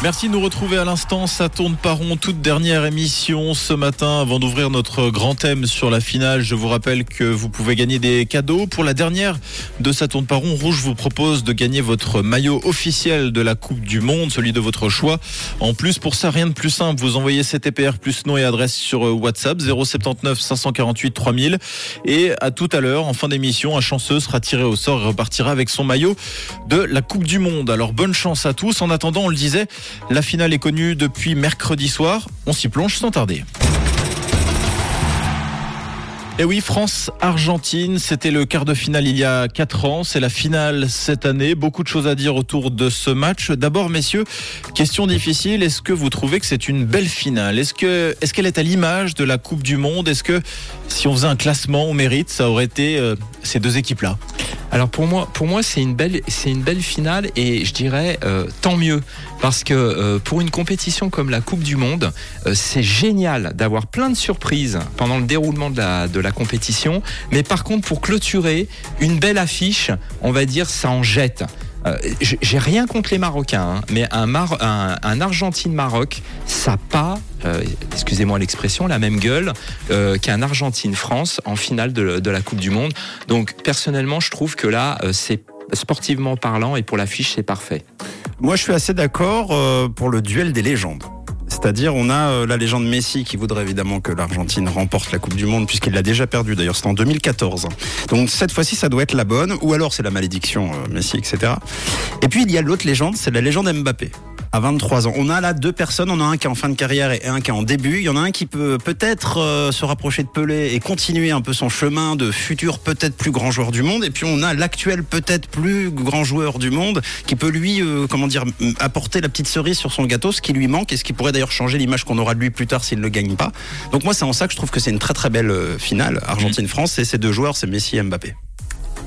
Merci de nous retrouver à l'instant. Ça tourne pas rond. Toute dernière émission ce matin avant d'ouvrir notre grand thème sur la finale. Je vous rappelle que vous pouvez gagner des cadeaux. Pour la dernière de Ça tourne pas rond, Rouge vous propose de gagner votre maillot officiel de la Coupe du Monde, celui de votre choix. En plus, pour ça, rien de plus simple. Vous envoyez CTPR plus nom et adresse sur euh, WhatsApp 079 548 3000. Et à tout à l'heure, en fin d'émission, un chanceux sera tiré au sort et repartira avec son maillot de la Coupe du Monde. Alors bonne chance à tous. En attendant, on le disait, la finale est connue depuis mercredi soir. On s'y plonge sans tarder. Et oui, France-Argentine, c'était le quart de finale il y a 4 ans, c'est la finale cette année. Beaucoup de choses à dire autour de ce match. D'abord, messieurs, question difficile, est-ce que vous trouvez que c'est une belle finale? Est-ce que est-ce qu'elle est à l'image de la Coupe du Monde? Est-ce que si on faisait un classement au mérite, ça aurait été euh, ces deux équipes-là. Alors pour moi, pour moi c'est une belle, c'est une belle finale et je dirais euh, tant mieux. Parce que euh, pour une compétition comme la Coupe du Monde, c'est génial d'avoir plein de surprises pendant le déroulement de la, de la compétition. Mais par contre, pour clôturer une belle affiche, on va dire ça en jette. Euh, j'ai rien contre les Marocains, hein, mais un, Mar- un, un Argentine-Maroc, ça pas, euh, excusez-moi l'expression, la même gueule euh, qu'un Argentine-France en finale de, la Coupe du Monde. Donc personnellement, je trouve que là, c'est sportivement parlant et pour l'affiche, c'est parfait. Moi, je suis assez d'accord pour le duel des légendes. C'est-à-dire, on a euh, la légende Messi qui voudrait évidemment que l'Argentine remporte la Coupe du Monde puisqu'il l'a déjà perdu. D'ailleurs, c'était en 2014. Donc cette fois-ci, ça doit être la bonne, ou alors c'est la malédiction euh, Messi, etc. Et puis il y a l'autre légende, c'est la légende Mbappé. À 23 ans, on a là deux personnes. On a un qui est en fin de carrière et un qui est en début. Il y en a un qui peut peut-être euh, se rapprocher de Pelé et continuer un peu son chemin de futur peut-être plus grand joueur du monde. Et puis on a l'actuel peut-être plus grand joueur du monde qui peut lui, euh, comment dire, apporter la petite cerise sur son gâteau, ce qui lui manque et ce qui pourrait d'ailleurs changer l'image qu'on aura de lui plus tard s'il ne gagne pas. Donc moi, c'est en ça que je trouve que c'est une très très belle euh, finale. Argentine-France, et ces deux joueurs, c'est Messi et Mbappé.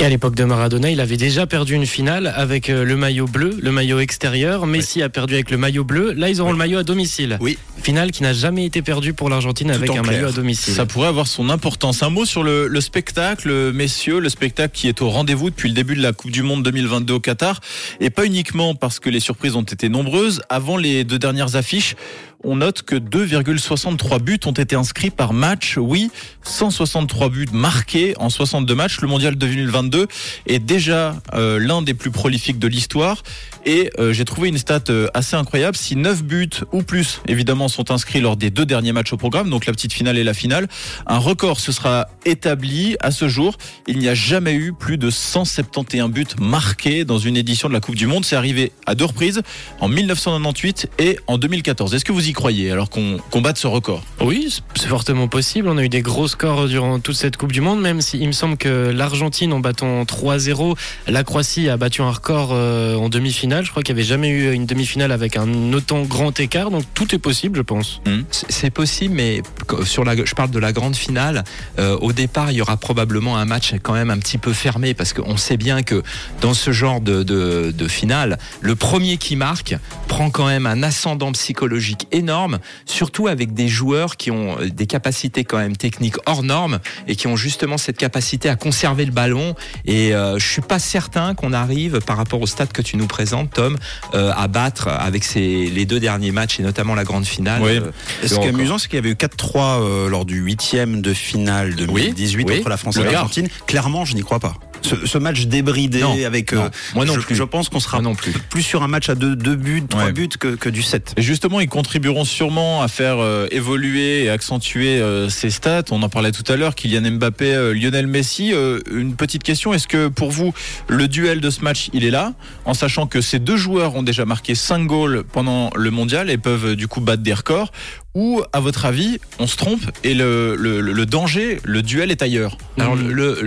Et à l'époque de Maradona, il avait déjà perdu une finale avec euh, le maillot bleu, le maillot extérieur. Messi a perdu avec le maillot bleu. Là, ils auront Oui. le maillot à domicile. Oui. Finale qui n'a jamais été perdue pour l'Argentine avec un clair. maillot à domicile. Ça pourrait avoir son importance. Un mot sur le, le spectacle, messieurs, le spectacle qui est au rendez-vous depuis le début de la Coupe du Monde 2022 au Qatar. Et pas uniquement parce que les surprises ont été nombreuses. Avant les deux dernières affiches, on note que 2,63 buts ont été inscrits par match. Oui, 163 buts marqués en 62 matchs. Le mondial 2022 est déjà euh, l'un des plus prolifiques de l'histoire. Et euh, j'ai trouvé une stat euh, assez incroyable. Si 9 buts ou plus, évidemment, sont inscrits lors des deux derniers matchs au programme, donc la petite finale et la finale, un record se sera établi à ce jour. Il n'y a jamais eu plus de 171 buts marqués dans une édition de la Coupe du Monde. C'est arrivé à deux reprises, en 1998 et en 2014. Est-ce que vous y croyez alors qu'on qu'on batte ce record Oui, c'est fortement possible. On a eu des gros scores durant toute cette Coupe du Monde, même si il me semble que l'Argentine, en battant 3-0, la Croatie a battu un record euh, en demi-finale. Je crois qu'il n'y avait jamais eu une demi-finale avec un autant grand écart. Donc tout est possible, je pense. C'est c'est possible, mais sur la, je parle de la grande finale. euh, au départ, il y aura probablement un match quand même un petit peu fermé parce qu'on sait bien que dans ce genre de, de, de finale, le premier qui marque prend quand même un ascendant psychologique énorme, surtout avec des joueurs qui ont euh, des capacités quand même techniques hors normes et qui ont justement cette capacité à conserver le ballon. Et euh, je suis pas certain qu'on arrive, par rapport au stade que tu nous présentes, Tom, euh, à battre avec ces, les deux derniers matchs et notamment la grande finale. Oui. euh, ce qui est amusant, c'est qu'il y avait eu 4-3 euh, lors du huitième de finale de Oui, 2018 oui. entre la France et l'Argentine. Clairement, je n'y crois pas. Ce, ce match débridé Non, avec. non, euh, moi non je, plus. je pense qu'on sera non plus. plus sur un match à deux, deux buts, trois Ouais. buts que, que du 7. Et justement, ils contribueront sûrement à faire euh, évoluer et accentuer euh, ces stats. On en parlait tout à l'heure, Kylian Mbappé, Lionel Messi. Une petite question, est-ce que pour vous, le duel de ce match, il est là, en sachant que ces deux joueurs ont déjà marqué 5 goals pendant le mondial et peuvent du coup battre des records Ou, à votre avis, on se trompe et le, le, le danger, le duel est ailleurs Alors le,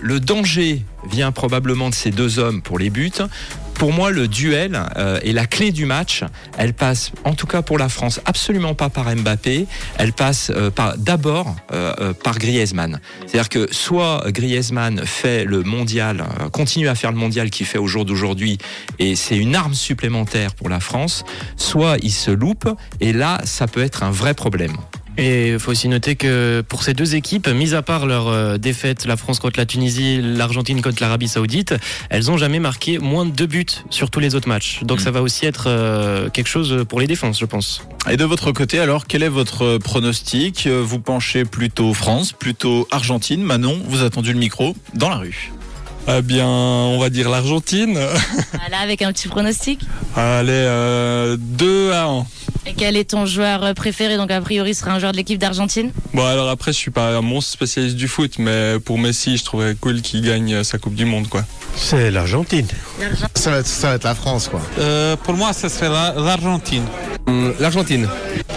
le danger vient probablement de ces deux hommes pour les buts. Pour moi, le duel euh, et la clé du match, elle passe, en tout cas pour la France, absolument pas par Mbappé. Elle passe euh, par d'abord euh, euh, par Griezmann. C'est-à-dire que soit Griezmann fait le mondial, euh, continue à faire le mondial qu'il fait au jour d'aujourd'hui, et c'est une arme supplémentaire pour la France. Soit il se loupe, et là, ça peut être un vrai problème. Et il faut aussi noter que pour ces deux équipes, mis à part leur euh, défaite, la France contre la Tunisie, l'Argentine contre l'Arabie Saoudite, elles n'ont jamais marqué moins de deux buts sur tous les autres matchs. Donc Mm. ça va aussi être euh, quelque chose pour les défenses, je pense. Et de votre côté, alors, quel est votre pronostic? Vous penchez plutôt France, plutôt Argentine Manon, vous attendu le micro dans la rue. Eh bien, on va dire l'Argentine. Voilà, avec un petit pronostic. Allez, euh, 2 à 1. Et quel est ton joueur préféré Donc, a priori, ce sera un joueur de l'équipe d'Argentine. Bon, alors après, je suis pas un monstre spécialiste du foot, mais pour Messi, je trouverais cool qu'il gagne sa Coupe du Monde, quoi. C'est l'Argentine. Ça va, être, ça va être la France, quoi. Euh, pour moi, ce serait la- l'Argentine. L'Argentine.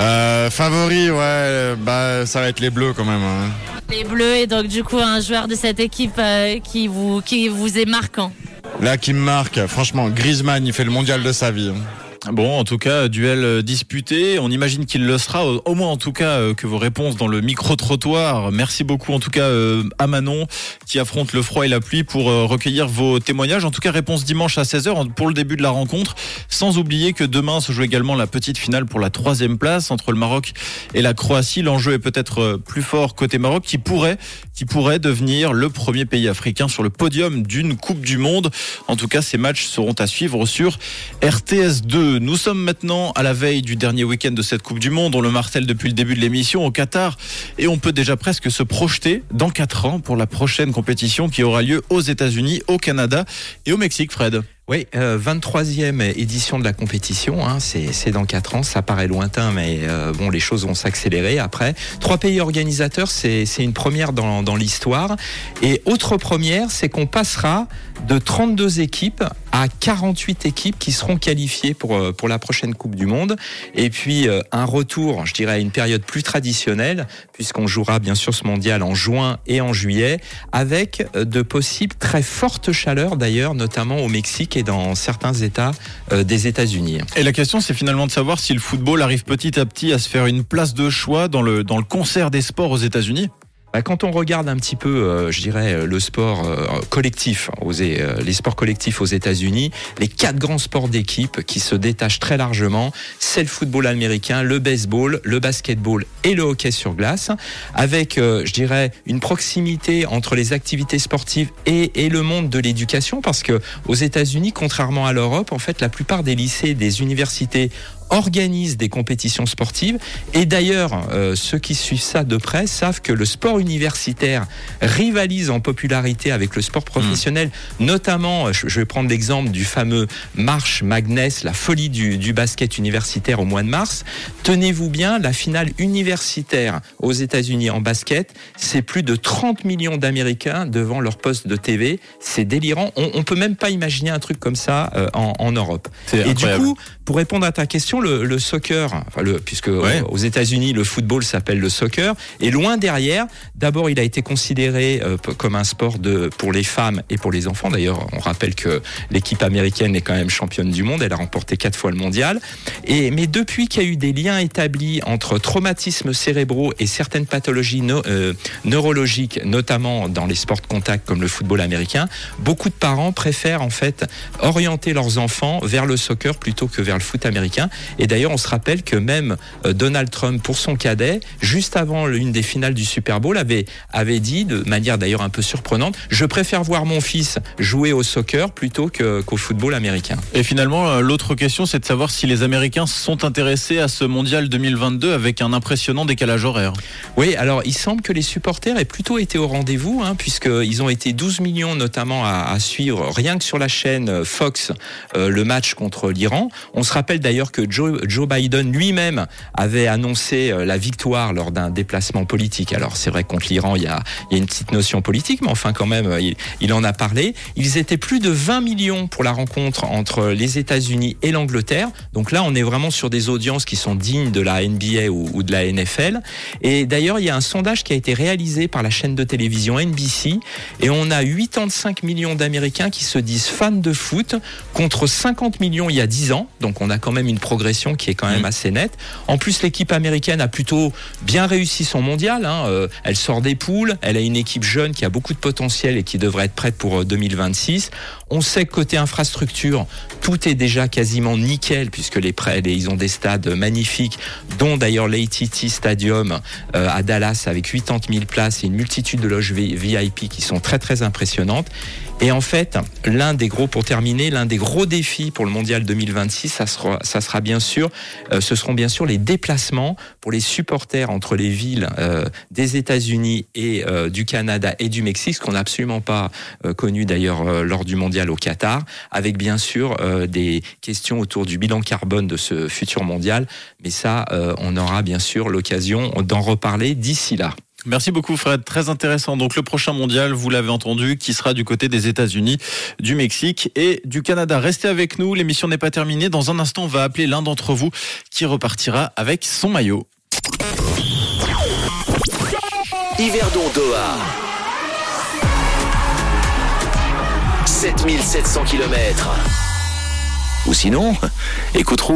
Euh, favori, ouais, bah, ça va être les Bleus quand même. hein. Les Bleus, et donc, du coup, un joueur de cette équipe euh, qui, vous, qui vous est marquant. Là, qui me marque, franchement, Griezmann, il fait le mondial de sa vie. hein. Bon, en tout cas, duel euh, disputé. On imagine qu'il le sera. Au moins, en tout cas, euh, que vos réponses dans le micro-trottoir. Merci beaucoup, en tout cas, euh, à Manon, qui affronte le froid et la pluie pour recueillir vos témoignages. En tout cas, réponse dimanche à 16h pour le début de la rencontre. Sans oublier que demain se joue également la petite finale pour la troisième place entre le Maroc et la Croatie. L'enjeu est peut-être plus fort côté Maroc, qui pourrait, qui pourrait devenir le premier pays africain sur le podium d'une Coupe du Monde. En tout cas, ces matchs seront à suivre sur RTS2. Nous sommes maintenant à la veille du dernier week-end de cette Coupe du Monde. On le martèle depuis le début de l'émission au Qatar et on peut déjà presque se projeter dans 4 ans pour la prochaine compétition qui aura lieu aux États-Unis, au Canada et au Mexique, Fred. Oui, euh, 23e édition de la compétition, hein, c'est dans 4 ans, ça paraît lointain, mais euh, bon, les choses vont s'accélérer après. Trois pays organisateurs, c'est une première dans, dans l'histoire. Et autre première, c'est qu'on passera de 32 équipes à 48 équipes qui seront qualifiées pour, euh, pour la prochaine Coupe du Monde. Et puis euh, un retour, je dirais, à une période plus traditionnelle, puisqu'on jouera bien sûr ce mondial en juin et en juillet, avec euh, de possibles très fortes chaleurs d'ailleurs, notamment au Mexique et dans certains États des États-Unis. Et la question, c'est finalement de savoir si le football arrive petit à petit à se faire une place de choix dans le, dans le concert des sports aux États-Unis. Bah, Quand on regarde un petit peu, euh, je dirais, euh, le sport euh, collectif, aux, euh, les sports collectifs aux États-Unis, les quatre grands sports d'équipe qui se détachent très largement, c'est le football américain, le baseball, le basketball et le hockey sur glace, avec, je dirais, une proximité entre les activités sportives et, et le monde de l'éducation, parce que aux États-Unis, contrairement à l'Europe, en fait, la plupart des lycées, des universités organisent des compétitions sportives. Et d'ailleurs, euh, ceux qui suivent ça de près savent que le sport universitaire rivalise en popularité avec le sport professionnel, notamment, euh, je je vais prendre l'exemple du fameux March Magnus, la folie du, du basket universitaire au mois de mars. Tenez-vous bien, la finale universitaire aux États-Unis en basket, c'est plus de 30 millions d'Américains devant leur poste de TV. C'est délirant. On, on peut même pas imaginer un truc comme ça euh, en, en Europe. Et du incroyable. coup, pour répondre à ta question, le, le soccer, enfin le, puisque Ouais. aux États-Unis le football s'appelle le soccer, et loin derrière, d'abord il a été considéré euh, comme un sport de pour les femmes et pour les enfants. D'ailleurs, on rappelle que l'équipe américaine est quand même championne du monde, elle a remporté quatre fois le mondial. Et mais depuis qu'il y a eu des liens établis entre traumatismes cérébraux et certaines pathologies no- euh, neurologiques, notamment dans les sports de contact comme le football américain, beaucoup de parents préfèrent en fait orienter leurs enfants vers le soccer plutôt que vers le foot américain. Et d'ailleurs, on se rappelle que même euh, Donald Trump, pour son cadet, juste avant l'une des finales du Super Bowl, avait, avait dit, de manière d'ailleurs un peu surprenante, je préfère voir mon fils jouer au soccer plutôt qu'au football américain. Et finalement, euh, l'autre question, c'est de savoir si les Américains sont intéressés à ce mondial 2022 avec un impressionnant décalage horaire. Oui, alors il semble que les supporters aient plutôt été au rendez-vous, hein, puisqu'ils ont été 12 millions notamment à, à suivre rien que sur la chaîne euh, Fox euh, le match contre l'Iran. On se rappelle d'ailleurs que Joe, Joe Biden lui-même avait annoncé euh, la victoire lors d'un déplacement politique. Alors c'est vrai contre l'Iran, il y a, il y a une petite notion politique, mais enfin quand même, il, en a parlé. Ils étaient plus de 20 millions pour la rencontre entre les États-Unis et l'Angleterre. Donc là, on est vraiment sur des audiences qui sont dignes de la NBA ou, ou de la NFL. Et d'ailleurs, il y a un sondage qui a été réalisé par la chaîne de télévision NBC et on a 85 millions d'Américains qui se disent fans de foot contre 50 millions il y a 10 ans. Donc on a quand même une progression qui est quand même Mhm. assez nette. En plus, l'équipe américaine a plutôt bien réussi son mondial. hein. Euh, elle sort des poules, elle a une équipe jeune qui a beaucoup de potentiel et qui devrait être prête pour euh, 2026. On sait que côté infrastructure, tout est déjà quasiment nickel puisque les prêts, ils ont des stades magnifiques, dont d'ailleurs l'AT&T Stadium euh, à Dallas avec 80 000 places et une multitude de loges VIP qui sont très très impressionnantes. Et en fait, l'un des gros, pour terminer, l'un des gros défis pour le mondial 2026, ça sera, ça sera bien sûr, euh, ce seront bien sûr les déplacements pour les supporters entre les villes euh, des États-Unis et euh, du Canada et du Mexique, ce qu'on n'a absolument pas euh, connu d'ailleurs euh, lors du mondial au Qatar, avec bien sûr euh, des questions autour du bilan carbone de ce futur mondial. Mais ça, on aura bien sûr l'occasion d'en reparler d'ici là. Merci beaucoup Fred, très intéressant. Donc le prochain mondial, vous l'avez entendu, qui sera du côté des États-Unis, du Mexique et du Canada. Restez avec nous, l'émission n'est pas terminée. Dans un instant, on va appeler l'un d'entre vous qui repartira avec son maillot. Yverdon Doha. 7700 km. Ou sinon, écoute rouge.